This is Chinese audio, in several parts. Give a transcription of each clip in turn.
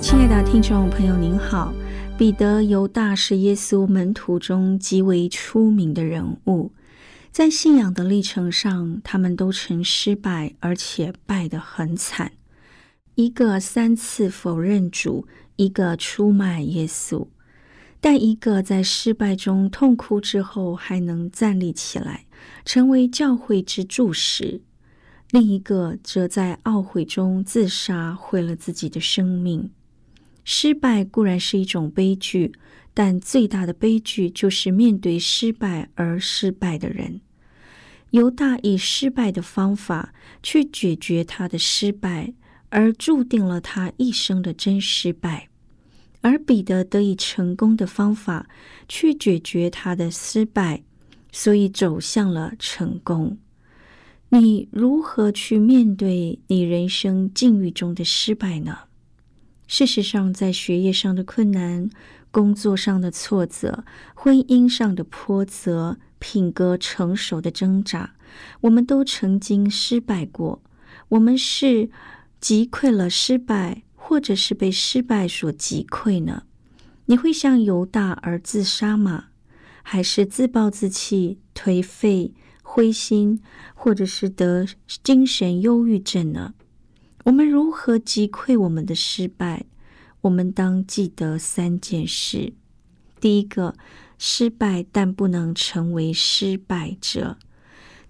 亲爱的听众朋友，您好。彼得、犹大是耶稣门徒中极为出名的人物，在信仰的历程上，他们都曾失败，而且败得很惨。一个三次否认主，一个出卖耶稣，但一个在失败中痛哭之后还能站立起来，成为教会之柱石；另一个则在懊悔中自杀，毁了自己的生命。失败固然是一种悲剧，但最大的悲剧就是面对失败而失败的人。犹大以失败的方法去解决他的失败，而注定了他一生的真失败；而彼得得以成功的方法去解决他的失败，所以走向了成功。你如何去面对你人生境遇中的失败呢？事实上，在学业上的困难、工作上的挫折、婚姻上的波折、品格成熟的挣扎，我们都曾经失败过。我们是击溃了失败，或者是被失败所击溃呢？你会像犹大而自杀吗？还是自暴自弃、颓废、灰心，或者是得精神忧郁症呢？我们如何击溃我们的失败？我们当记得三件事：第一个，失败但不能成为失败者。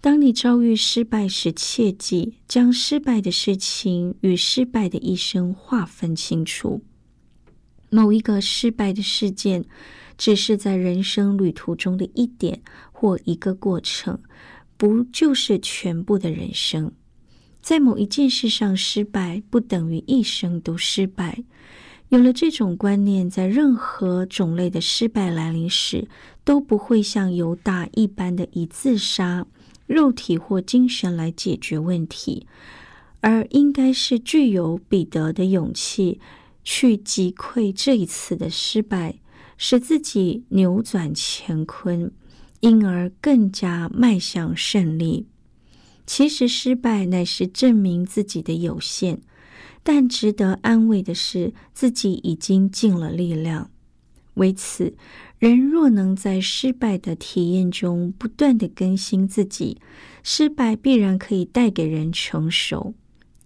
当你遭遇失败时，切记将失败的事情与失败的一生划分清楚。某一个失败的事件，只是在人生旅途中的一点或一个过程，不就是全部的人生。在某一件事上失败，不等于一生都失败。有了这种观念，在任何种类的失败来临时，都不会像犹大一般的以自杀、肉体或精神来解决问题，而应该是具有彼得的勇气，去击溃这一次的失败，使自己扭转乾坤，因而更加迈向胜利。其实，失败乃是证明自己的有限，但值得安慰的是，自己已经尽了力量。为此，人若能在失败的体验中不断的更新自己，失败必然可以带给人成熟。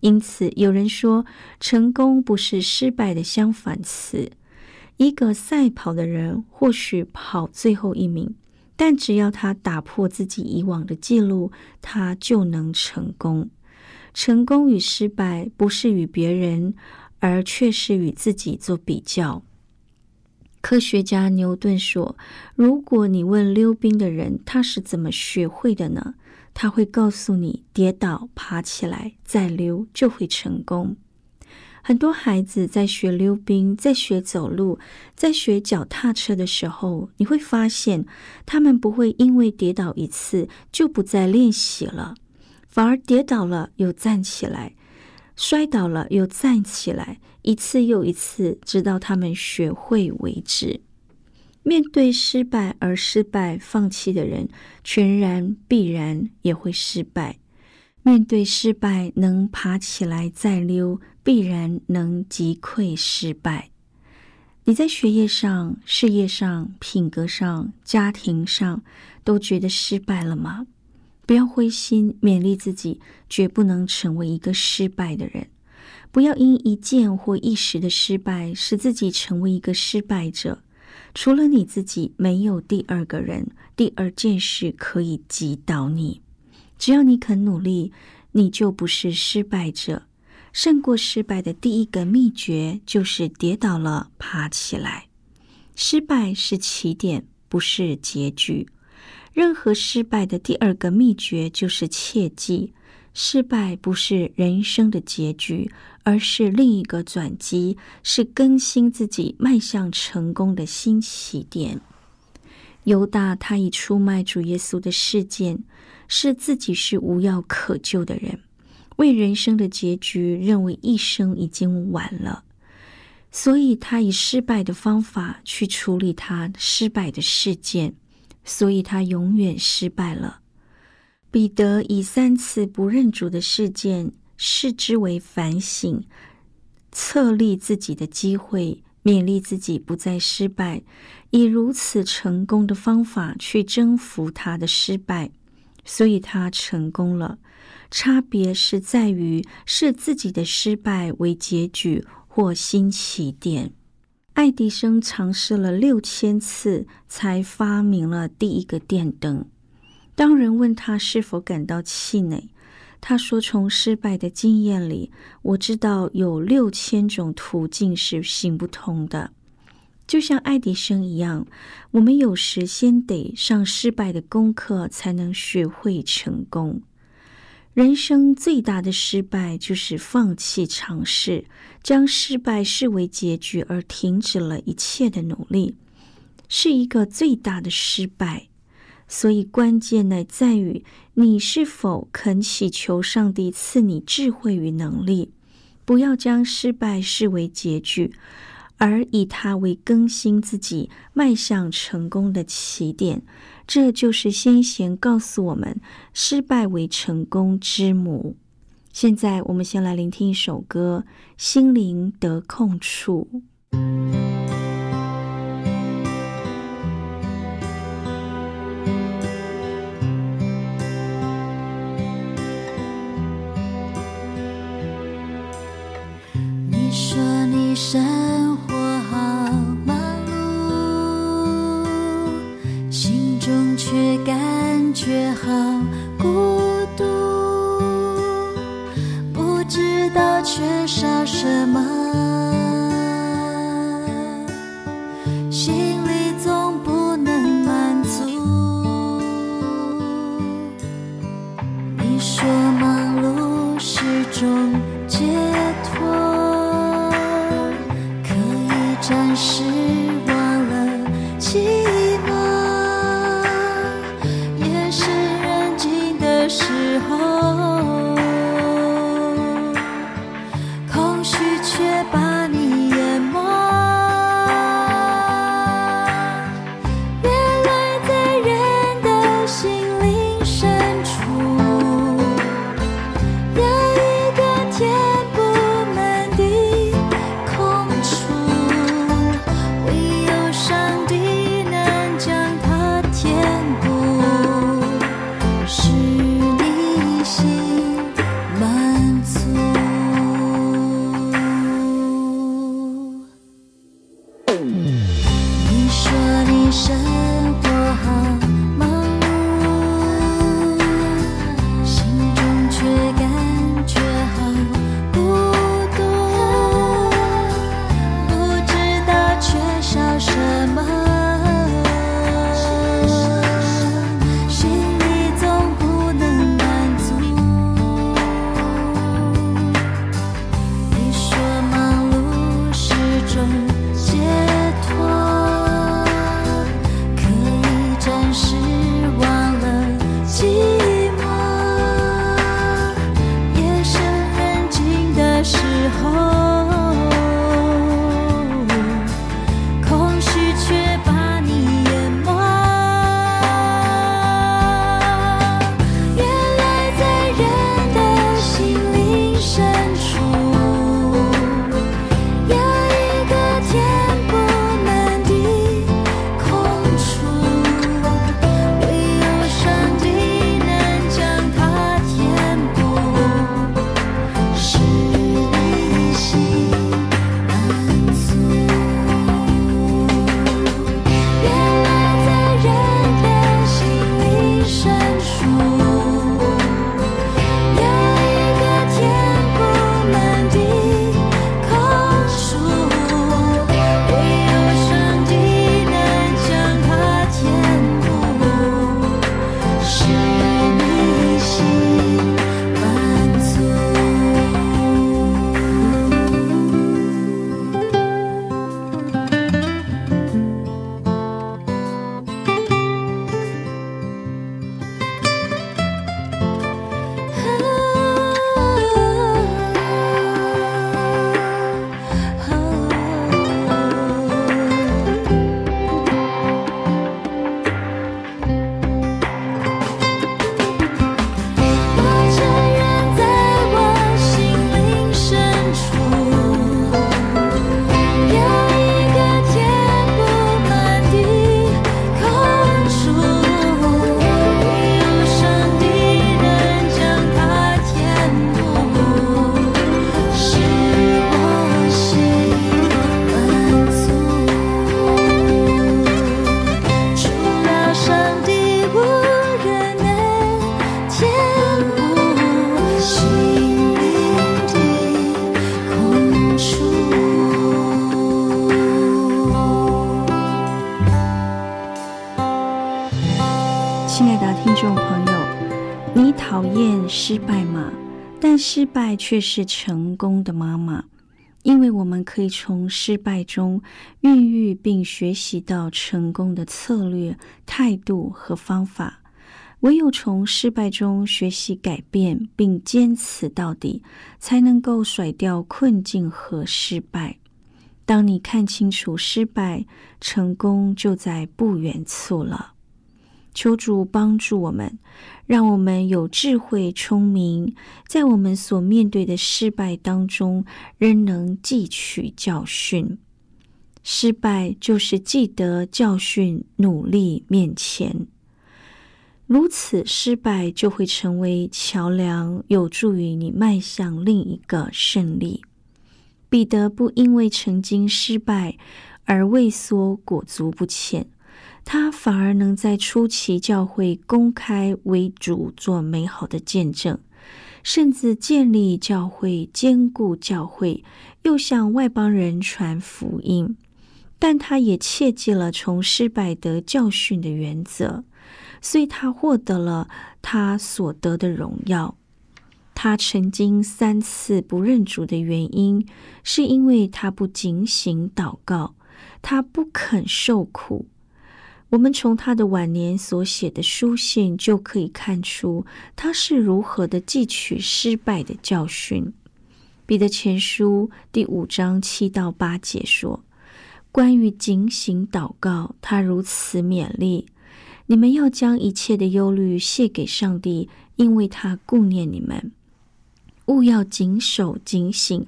因此，有人说，成功不是失败的相反词。一个赛跑的人，或许跑最后一名。但只要他打破自己以往的记录，他就能成功。成功与失败不是与别人，而却是与自己做比较。科学家牛顿说：“如果你问溜冰的人他是怎么学会的呢？他会告诉你：跌倒、爬起来、再溜，就会成功。”很多孩子在学溜冰、在学走路、在学脚踏车的时候，你会发现，他们不会因为跌倒一次就不再练习了，反而跌倒了又站起来，摔倒了又站起来，一次又一次，直到他们学会为止。面对失败而失败、放弃的人，全然必然也会失败。面对失败，能爬起来再溜，必然能击溃失败。你在学业上、事业上、品格上、家庭上，都觉得失败了吗？不要灰心，勉励自己，绝不能成为一个失败的人。不要因一件或一时的失败，使自己成为一个失败者。除了你自己，没有第二个人、第二件事可以击倒你。只要你肯努力，你就不是失败者。胜过失败的第一个秘诀，就是跌倒了爬起来。失败是起点，不是结局。任何失败的第二个秘诀就是切记：失败不是人生的结局，而是另一个转机，是更新自己、迈向成功的新起点。犹大他以出卖主耶稣的事件，是自己是无药可救的人，为人生的结局认为一生已经晚了，所以他以失败的方法去处理他失败的事件。所以他永远失败了。彼得以三次不认主的事件视之为反省、策立自己的机会，勉励自己不再失败，以如此成功的方法去征服他的失败。所以他成功了。差别是在于视自己的失败为结局或新起点。爱迪生尝试了六千次，才发明了第一个电灯。当人问他是否感到气馁，他说：“从失败的经验里，我知道有六千种途径是行不通的。就像爱迪生一样，我们有时先得上失败的功课，才能学会成功。”人生最大的失败就是放弃尝试，将失败视为结局而停止了一切的努力，是一个最大的失败。所以关键乃在于你是否肯祈求上帝赐你智慧与能力，不要将失败视为结局，而以它为更新自己、迈向成功的起点。这就是先贤告诉我们：失败为成功之母。现在，我们先来聆听一首歌，《心灵得空处》。足。听众朋友，你讨厌失败吗？但失败却是成功的妈妈，因为我们可以从失败中孕育并学习到成功的策略、态度和方法。唯有从失败中学习改变并坚持到底，才能够甩掉困境和失败。当你看清楚失败，成功就在不远处了。求主帮助我们，让我们有智慧、聪明，在我们所面对的失败当中，仍能汲取教训。失败就是记得教训，努力面前。如此，失败就会成为桥梁，有助于你迈向另一个胜利。彼得不因为曾经失败而畏缩裹足不前。他反而能在初期教会公开为主做美好的见证，甚至建立教会、兼顾教会，又向外邦人传福音。但他也切记了从失败得教训的原则，所以他获得了他所得的荣耀。他曾经三次不认主的原因，是因为他不警醒祷告，他不肯受苦。我们从他的晚年所写的书信就可以看出，他是如何的汲取失败的教训。彼得前书第五章七到八节说：“关于警醒祷告，他如此勉励你们要将一切的忧虑卸给上帝，因为他顾念你们。勿要谨守警醒。”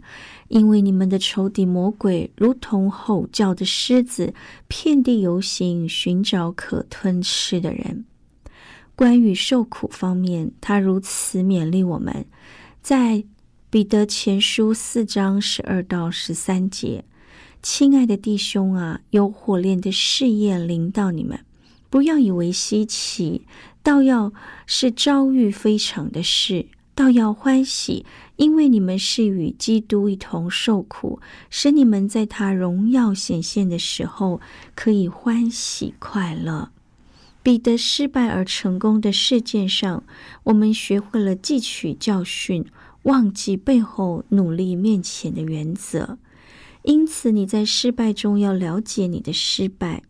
因为你们的仇敌魔鬼如同吼叫的狮子，遍地游行，寻找可吞吃的人。关于受苦方面，他如此勉励我们，在彼得前书四章十二到十三节：“亲爱的弟兄啊，有火炼的试验临到你们，不要以为稀奇，倒要是遭遇非常的事，倒要欢喜。”因为你们是与基督一同受苦，使你们在他荣耀显现的时候可以欢喜快乐。彼得失败而成功的事件上，我们学会了汲取教训，忘记背后努力面前的原则。因此，你在失败中要了解你的失败，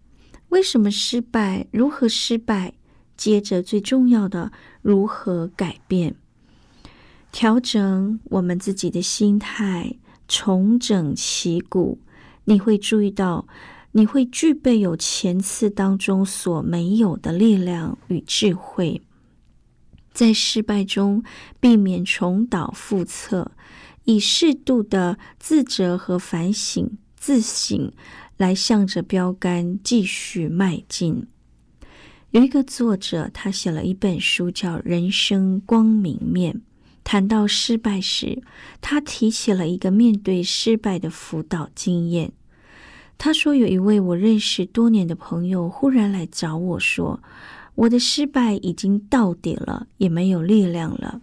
为什么失败，如何失败，接着最重要的如何改变。调整我们自己的心态，重整旗鼓，你会注意到，你会具备有前次当中所没有的力量与智慧，在失败中避免重蹈覆辙，以适度的自责和反省、自省来向着标杆继续迈进。有一个作者，他写了一本书，叫《人生光明面》。谈到失败时，他提起了一个面对失败的辅导经验。他说：“有一位我认识多年的朋友忽然来找我说，我的失败已经到底了，也没有力量了。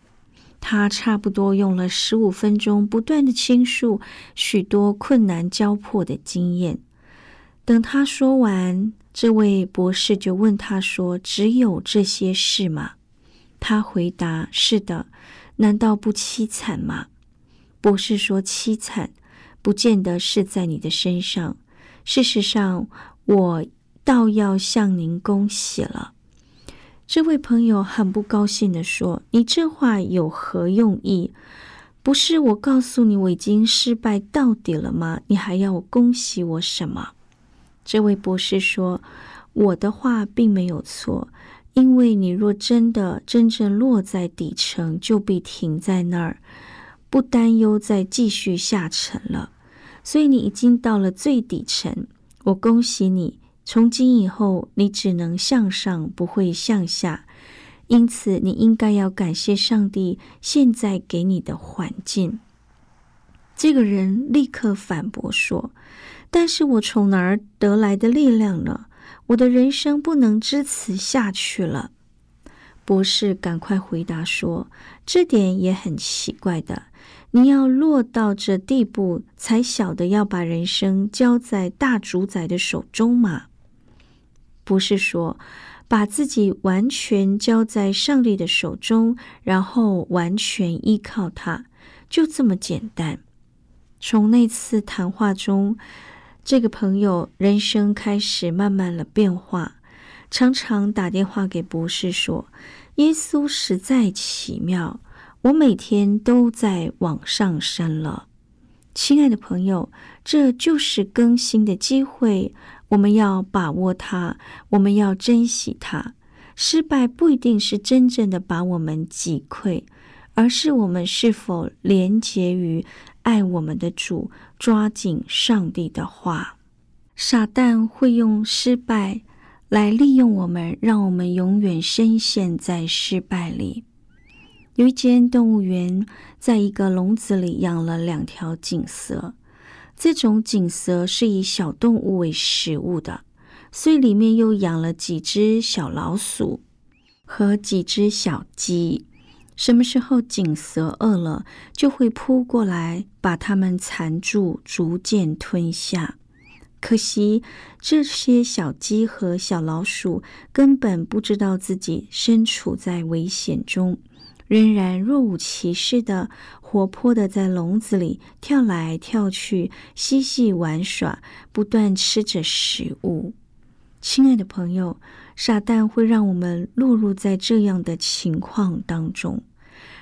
他差不多用了十五分钟，不断的倾诉许多困难交迫的经验。等他说完，这位博士就问他说：‘只有这些事吗？’他回答：‘是的。’难道不凄惨吗？博士说：“凄惨，不见得是在你的身上。事实上，我倒要向您恭喜了。”这位朋友很不高兴的说：“你这话有何用意？不是我告诉你我已经失败到底了吗？你还要我恭喜我什么？”这位博士说：“我的话并没有错。”因为你若真的真正落在底层，就必停在那儿，不担忧再继续下沉了。所以你已经到了最底层，我恭喜你。从今以后，你只能向上，不会向下。因此，你应该要感谢上帝现在给你的环境。这个人立刻反驳说：“但是我从哪儿得来的力量呢？”我的人生不能支持下去了，博士赶快回答说：“这点也很奇怪的，你要落到这地步，才晓得要把人生交在大主宰的手中吗？”博士说：“把自己完全交在上帝的手中，然后完全依靠他，就这么简单。从那次谈话中，这个朋友人生开始慢慢的变化，常常打电话给博士说：“耶稣实在奇妙，我每天都在往上升了。”亲爱的朋友，这就是更新的机会，我们要把握它，我们要珍惜它。失败不一定是真正的把我们击溃，而是我们是否连结于。爱我们的主，抓紧上帝的话。撒旦会用失败来利用我们，让我们永远深陷在失败里。有一间动物园，在一个笼子里养了两条锦蛇。这种锦蛇是以小动物为食物的，所以里面又养了几只小老鼠和几只小鸡。什么时候锦蛇饿了，就会扑过来把它们缠住，逐渐吞下。可惜这些小鸡和小老鼠根本不知道自己身处在危险中，仍然若无其事的活泼的在笼子里跳来跳去，嬉戏玩耍，不断吃着食物。亲爱的朋友。傻蛋会让我们落入在这样的情况当中。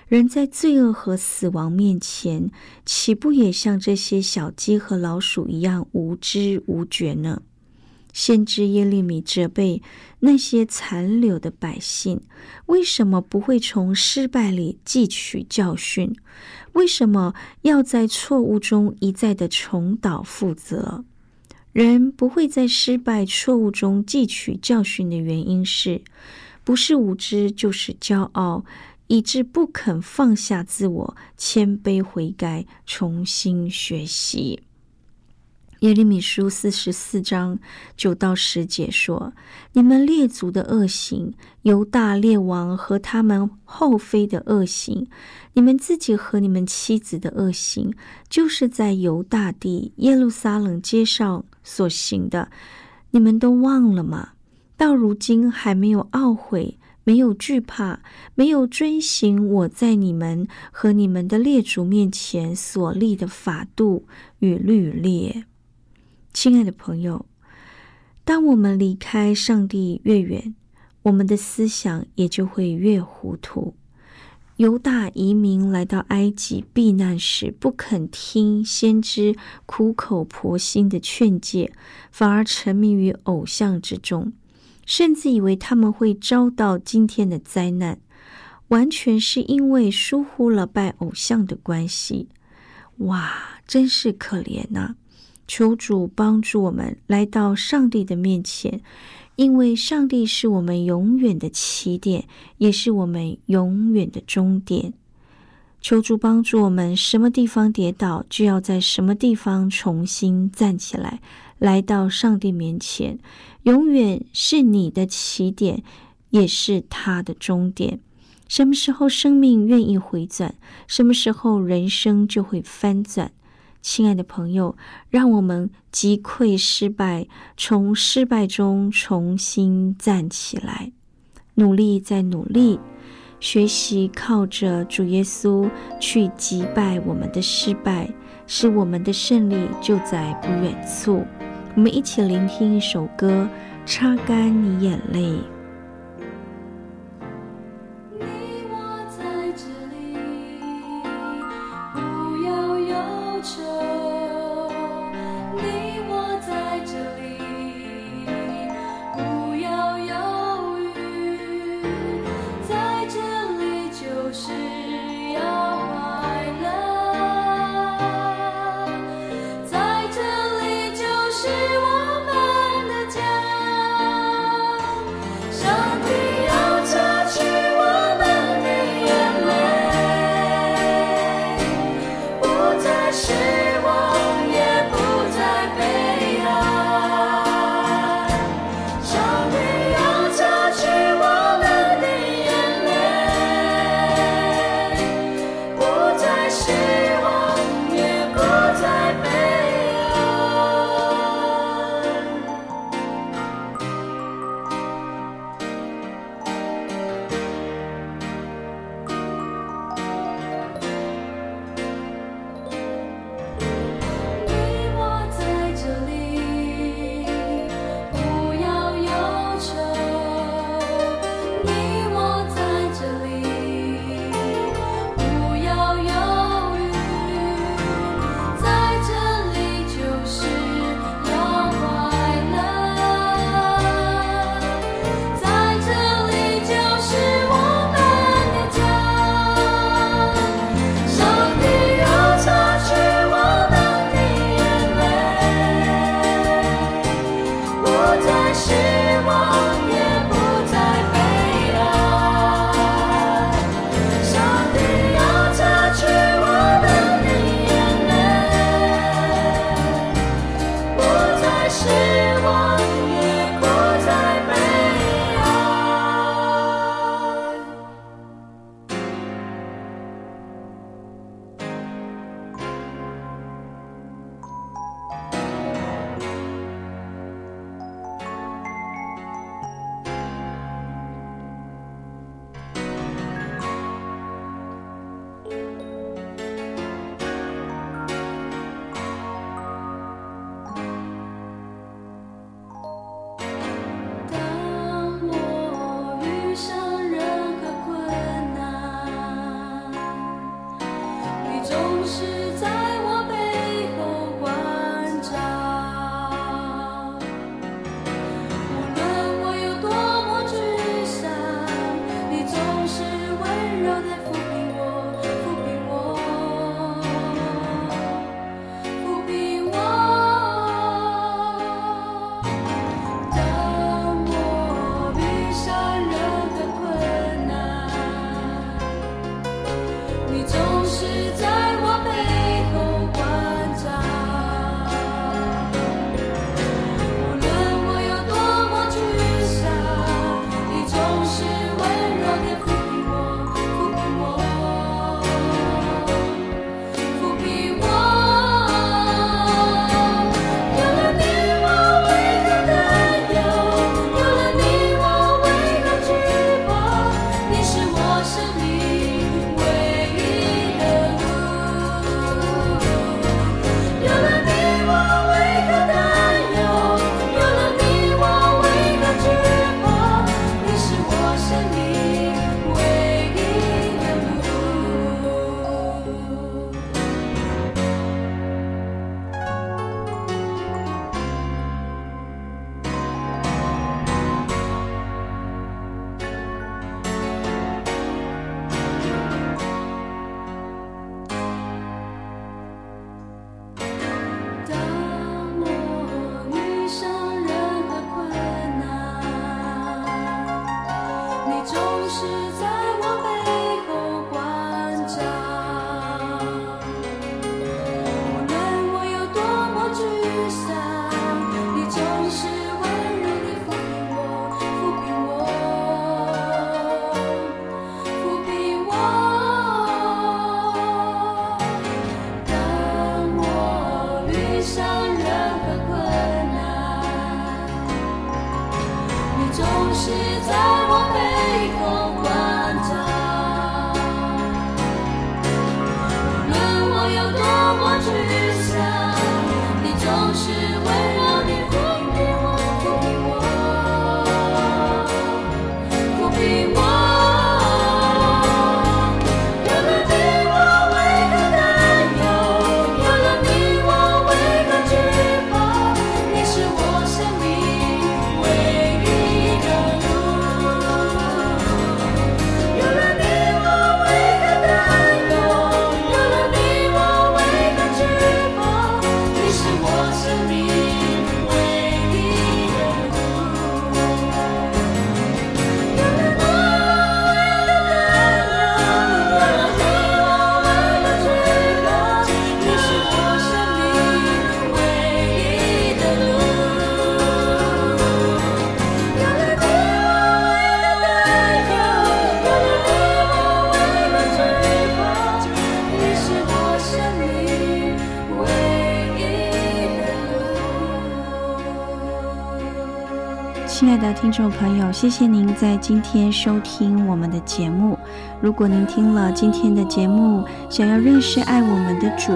人在罪恶和死亡面前，岂不也像这些小鸡和老鼠一样无知无觉呢？先知耶利米责备那些残留的百姓：为什么不会从失败里汲取教训？为什么要在错误中一再的重蹈覆辙？人不会在失败、错误中汲取教训的原因是，不是无知，就是骄傲，以致不肯放下自我，谦卑悔改，重新学习。耶利米书四十四章九到十节说：“你们列祖的恶行，犹大列王和他们后妃的恶行，你们自己和你们妻子的恶行，就是在犹大地耶路撒冷街上所行的，你们都忘了吗？到如今还没有懊悔，没有惧怕，没有遵行我在你们和你们的列祖面前所立的法度与律例。”亲爱的朋友，当我们离开上帝越远，我们的思想也就会越糊涂。犹大移民来到埃及避难时，不肯听先知苦口婆心的劝诫，反而沉迷于偶像之中，甚至以为他们会遭到今天的灾难，完全是因为疏忽了拜偶像的关系。哇，真是可怜呐！求主帮助我们来到上帝的面前，因为上帝是我们永远的起点，也是我们永远的终点。求主帮助我们，什么地方跌倒，就要在什么地方重新站起来，来到上帝面前。永远是你的起点，也是他的终点。什么时候生命愿意回转，什么时候人生就会翻转。亲爱的朋友，让我们击溃失败，从失败中重新站起来，努力再努力，学习靠着主耶稣去击败我们的失败，使我们的胜利就在不远处。我们一起聆听一首歌，擦干你眼泪。听众朋友，谢谢您在今天收听我们的节目。如果您听了今天的节目，想要认识爱我们的主，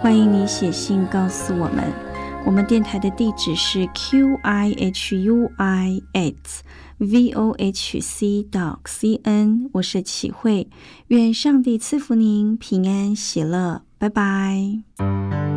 欢迎你写信告诉我们。我们电台的地址是 q i h u i s v o h c dot c n。我是启慧，愿上帝赐福您平安喜乐，拜拜。